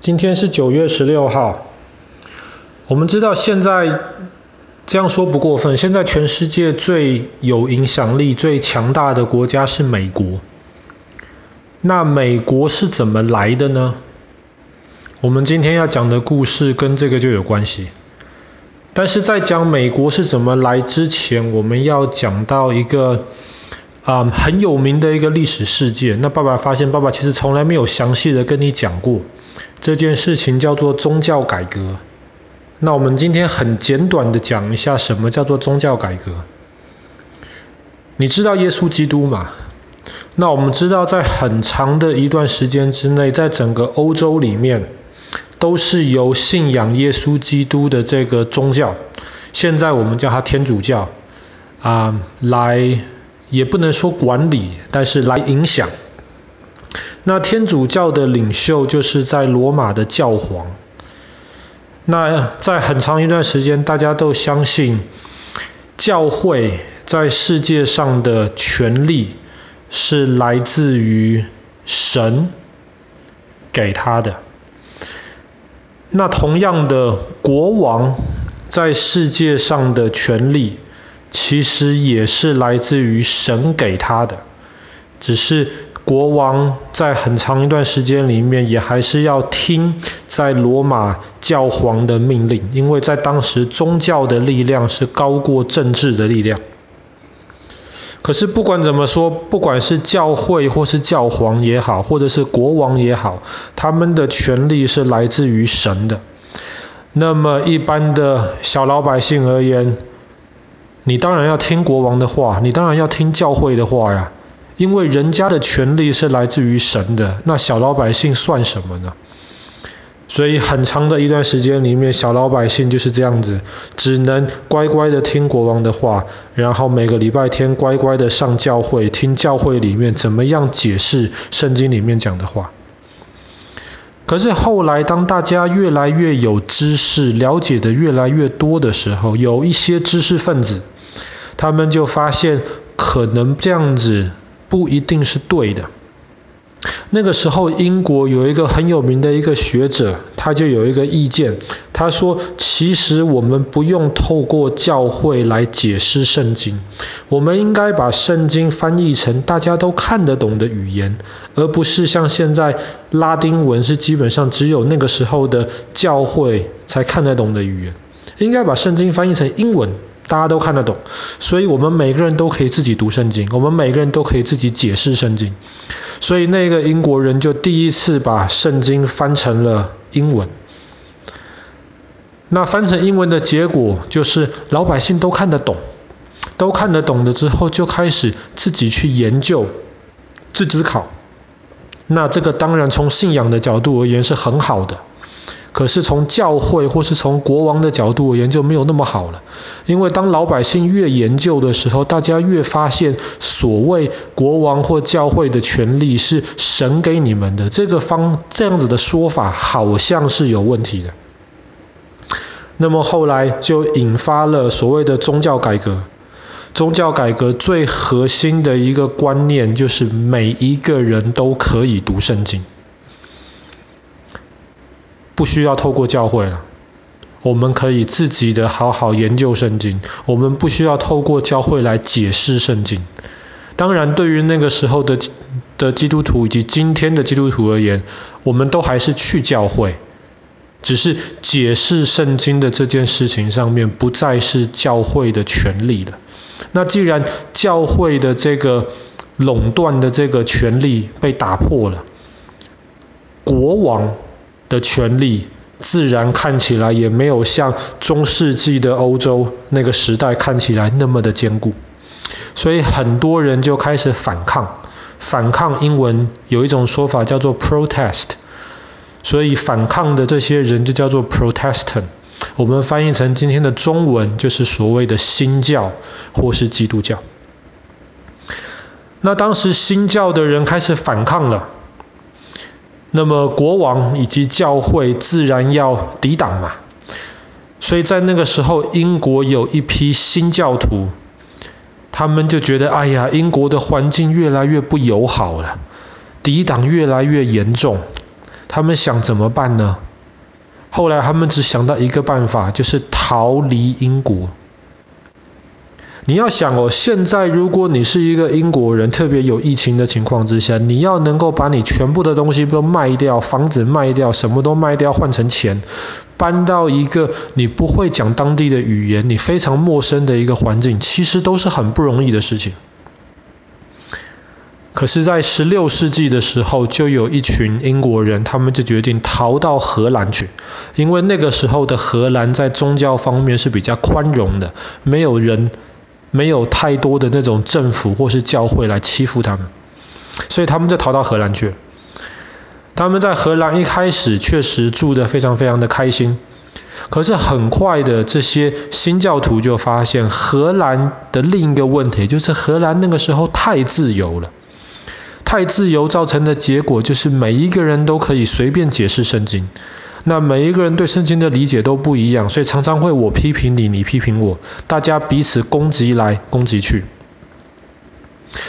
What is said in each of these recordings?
今天是九月十六号。我们知道现在这样说不过分，现在全世界最有影响力、最强大的国家是美国。那美国是怎么来的呢？我们今天要讲的故事跟这个就有关系。但是在讲美国是怎么来之前，我们要讲到一个啊、嗯、很有名的一个历史事件。那爸爸发现，爸爸其实从来没有详细的跟你讲过。这件事情叫做宗教改革。那我们今天很简短的讲一下什么叫做宗教改革。你知道耶稣基督吗？那我们知道在很长的一段时间之内，在整个欧洲里面，都是由信仰耶稣基督的这个宗教，现在我们叫它天主教啊，来也不能说管理，但是来影响。那天主教的领袖就是在罗马的教皇。那在很长一段时间，大家都相信教会在世界上的权力是来自于神给他的。那同样的，国王在世界上的权力其实也是来自于神给他的，只是。国王在很长一段时间里面，也还是要听在罗马教皇的命令，因为在当时宗教的力量是高过政治的力量。可是不管怎么说，不管是教会或是教皇也好，或者是国王也好，他们的权力是来自于神的。那么一般的小老百姓而言，你当然要听国王的话，你当然要听教会的话呀。因为人家的权力是来自于神的，那小老百姓算什么呢？所以很长的一段时间里面，小老百姓就是这样子，只能乖乖的听国王的话，然后每个礼拜天乖乖的上教会，听教会里面怎么样解释圣经里面讲的话。可是后来，当大家越来越有知识，了解的越来越多的时候，有一些知识分子，他们就发现可能这样子。不一定是对的。那个时候，英国有一个很有名的一个学者，他就有一个意见，他说：“其实我们不用透过教会来解释圣经，我们应该把圣经翻译成大家都看得懂的语言，而不是像现在拉丁文是基本上只有那个时候的教会才看得懂的语言，应该把圣经翻译成英文。”大家都看得懂，所以我们每个人都可以自己读圣经，我们每个人都可以自己解释圣经。所以那个英国人就第一次把圣经翻成了英文。那翻成英文的结果就是老百姓都看得懂，都看得懂了之后就开始自己去研究、自己考。那这个当然从信仰的角度而言是很好的。可是从教会或是从国王的角度而言就没有那么好了，因为当老百姓越研究的时候，大家越发现所谓国王或教会的权力是神给你们的，这个方这样子的说法好像是有问题的。那么后来就引发了所谓的宗教改革。宗教改革最核心的一个观念就是每一个人都可以读圣经。不需要透过教会了，我们可以自己的好好研究圣经。我们不需要透过教会来解释圣经。当然，对于那个时候的的基督徒以及今天的基督徒而言，我们都还是去教会，只是解释圣经的这件事情上面不再是教会的权利了。那既然教会的这个垄断的这个权利被打破了，国王的权力自然看起来也没有像中世纪的欧洲那个时代看起来那么的坚固，所以很多人就开始反抗。反抗英文有一种说法叫做 protest，所以反抗的这些人就叫做 Protestant。我们翻译成今天的中文就是所谓的新教或是基督教。那当时新教的人开始反抗了。那么国王以及教会自然要抵挡嘛，所以在那个时候，英国有一批新教徒，他们就觉得，哎呀，英国的环境越来越不友好了，抵挡越来越严重，他们想怎么办呢？后来他们只想到一个办法，就是逃离英国。你要想哦，现在如果你是一个英国人，特别有疫情的情况之下，你要能够把你全部的东西都卖掉，房子卖掉，什么都卖掉，换成钱，搬到一个你不会讲当地的语言，你非常陌生的一个环境，其实都是很不容易的事情。可是，在十六世纪的时候，就有一群英国人，他们就决定逃到荷兰去，因为那个时候的荷兰在宗教方面是比较宽容的，没有人。没有太多的那种政府或是教会来欺负他们，所以他们就逃到荷兰去了。他们在荷兰一开始确实住得非常非常的开心，可是很快的这些新教徒就发现荷兰的另一个问题，就是荷兰那个时候太自由了，太自由造成的结果就是每一个人都可以随便解释圣经。那每一个人对圣经的理解都不一样，所以常常会我批评你，你批评我，大家彼此攻击来攻击去。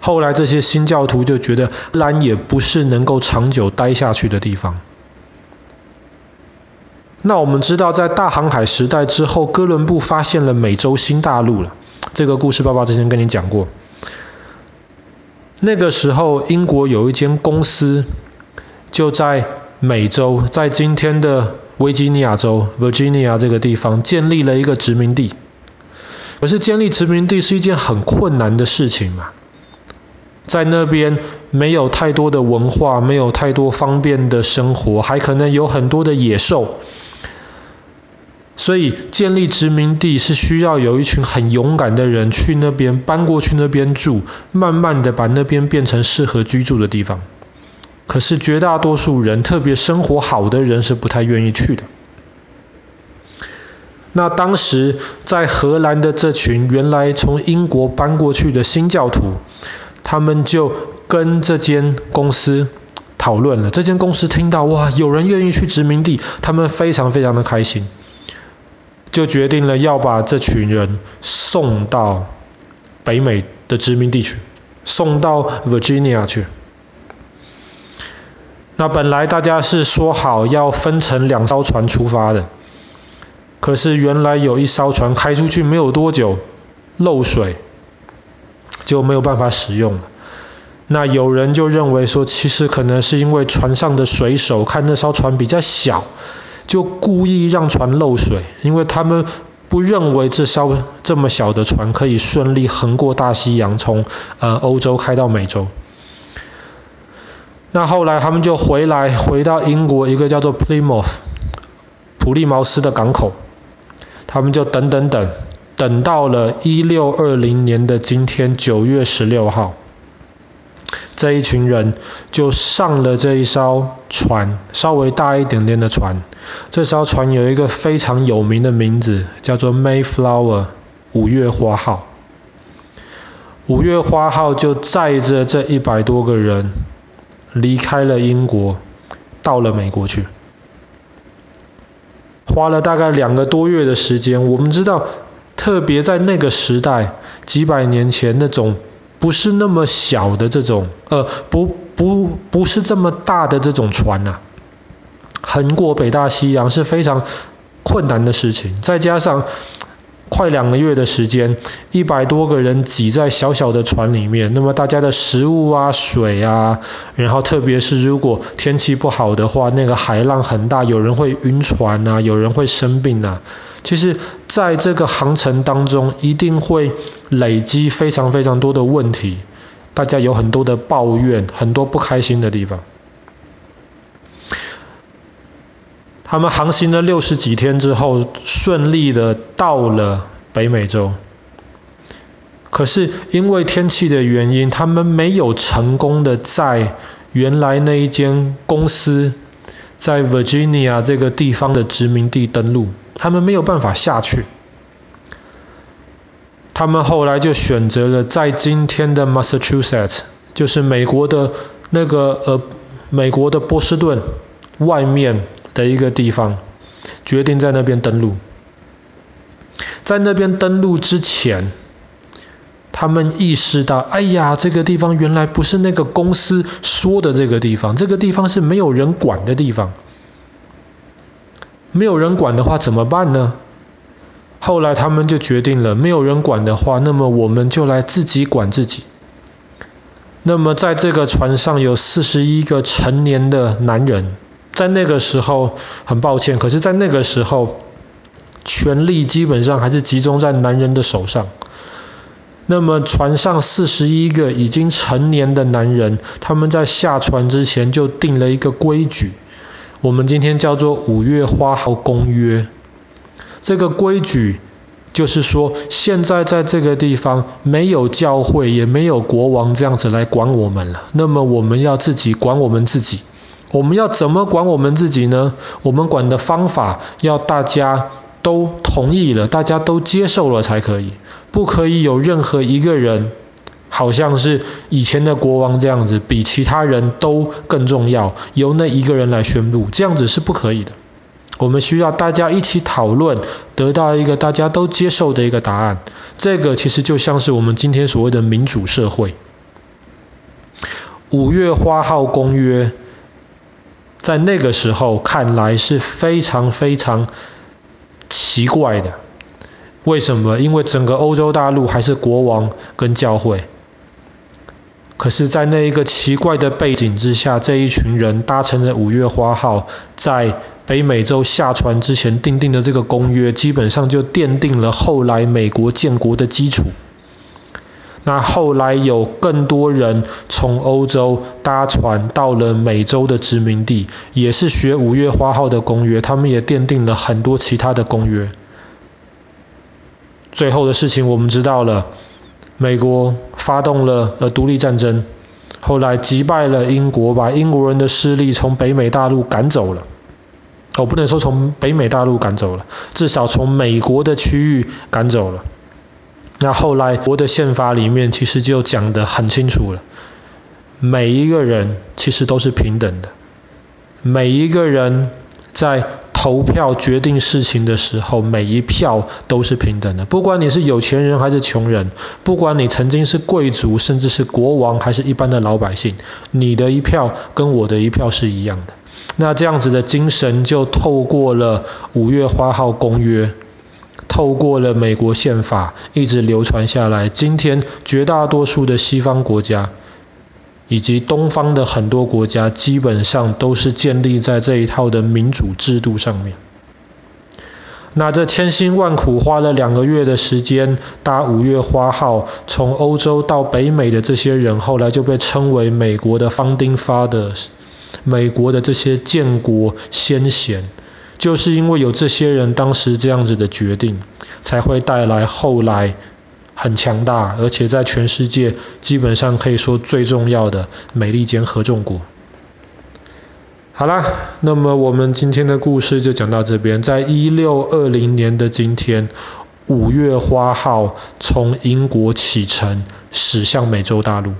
后来这些新教徒就觉得，兰也不是能够长久待下去的地方。那我们知道，在大航海时代之后，哥伦布发现了美洲新大陆了。这个故事爸爸之前跟你讲过。那个时候，英国有一间公司就在。美洲在今天的维吉尼亚州 （Virginia） 这个地方建立了一个殖民地。可是建立殖民地是一件很困难的事情嘛，在那边没有太多的文化，没有太多方便的生活，还可能有很多的野兽。所以建立殖民地是需要有一群很勇敢的人去那边搬过去那边住，慢慢的把那边变成适合居住的地方。可是绝大多数人，特别生活好的人是不太愿意去的。那当时在荷兰的这群原来从英国搬过去的新教徒，他们就跟这间公司讨论了。这间公司听到哇，有人愿意去殖民地，他们非常非常的开心，就决定了要把这群人送到北美的殖民地去，送到 Virginia 去。那本来大家是说好要分成两艘船出发的，可是原来有一艘船开出去没有多久漏水，就没有办法使用了。那有人就认为说，其实可能是因为船上的水手看那艘船比较小，就故意让船漏水，因为他们不认为这艘这么小的船可以顺利横过大西洋，从呃欧洲开到美洲。那后来他们就回来，回到英国一个叫做 Plymouth 普利茅斯的港口，他们就等等等，等到了一六二零年的今天九月十六号，这一群人就上了这一艘船，稍微大一点点的船。这艘船有一个非常有名的名字，叫做 Mayflower 五月花号。五月花号就载着这一百多个人。离开了英国，到了美国去，花了大概两个多月的时间。我们知道，特别在那个时代，几百年前那种不是那么小的这种，呃，不不不是这么大的这种船呐，横过北大西洋是非常困难的事情。再加上快两个月的时间，一百多个人挤在小小的船里面，那么大家的食物啊、水啊，然后特别是如果天气不好的话，那个海浪很大，有人会晕船啊，有人会生病啊。其实，在这个航程当中，一定会累积非常非常多的问题，大家有很多的抱怨，很多不开心的地方。他们航行了六十几天之后，顺利的到了北美洲。可是因为天气的原因，他们没有成功的在原来那一间公司在 Virginia 这个地方的殖民地登陆，他们没有办法下去。他们后来就选择了在今天的 Massachusetts，就是美国的那个呃美国的波士顿外面。的一个地方，决定在那边登陆。在那边登陆之前，他们意识到，哎呀，这个地方原来不是那个公司说的这个地方，这个地方是没有人管的地方。没有人管的话怎么办呢？后来他们就决定了，没有人管的话，那么我们就来自己管自己。那么在这个船上有四十一个成年的男人，在那个时候，很抱歉，可是在那个时候，权力基本上还是集中在男人的手上。那么船上四十一个已经成年的男人，他们在下船之前就定了一个规矩，我们今天叫做五月花号公约。这个规矩就是说，现在在这个地方没有教会，也没有国王这样子来管我们了。那么我们要自己管我们自己。我们要怎么管我们自己呢？我们管的方法要大家都同意了，大家都接受了才可以。不可以有任何一个人，好像是以前的国王这样子，比其他人都更重要，由那一个人来宣布，这样子是不可以的。我们需要大家一起讨论，得到一个大家都接受的一个答案。这个其实就像是我们今天所谓的民主社会。五月花号公约，在那个时候看来是非常非常奇怪的。为什么？因为整个欧洲大陆还是国王跟教会。可是，在那一个奇怪的背景之下，这一群人搭乘着五月花号，在北美洲下船之前订定的这个公约，基本上就奠定了后来美国建国的基础。那后来有更多人从欧洲搭船到了美洲的殖民地，也是学五月花号的公约，他们也奠定了很多其他的公约。最后的事情我们知道了，美国发动了呃独立战争，后来击败了英国，把英国人的势力从北美大陆赶走了。我、哦、不能说从北美大陆赶走了，至少从美国的区域赶走了。那后来国的宪法里面其实就讲得很清楚了，每一个人其实都是平等的，每一个人在投票决定事情的时候，每一票都是平等的。不管你是有钱人还是穷人，不管你曾经是贵族，甚至是国王，还是一般的老百姓，你的一票跟我的一票是一样的。那这样子的精神就透过了五月花号公约，透过了美国宪法，一直流传下来。今天绝大多数的西方国家，以及东方的很多国家基本上都是建立在这一套的民主制度上面。那这千辛万苦花了两个月的时间搭五月花号从欧洲到北美的这些人，后来就被称为美国的 Founding Fathers，美国的这些建国先贤，就是因为有这些人当时这样子的决定，才会带来后来。很强大，而且在全世界基本上可以说最重要的美利坚合众国。好啦，那么我们今天的故事就讲到这边。在一六二零年的今天，五月花号从英国启程，驶向美洲大陆。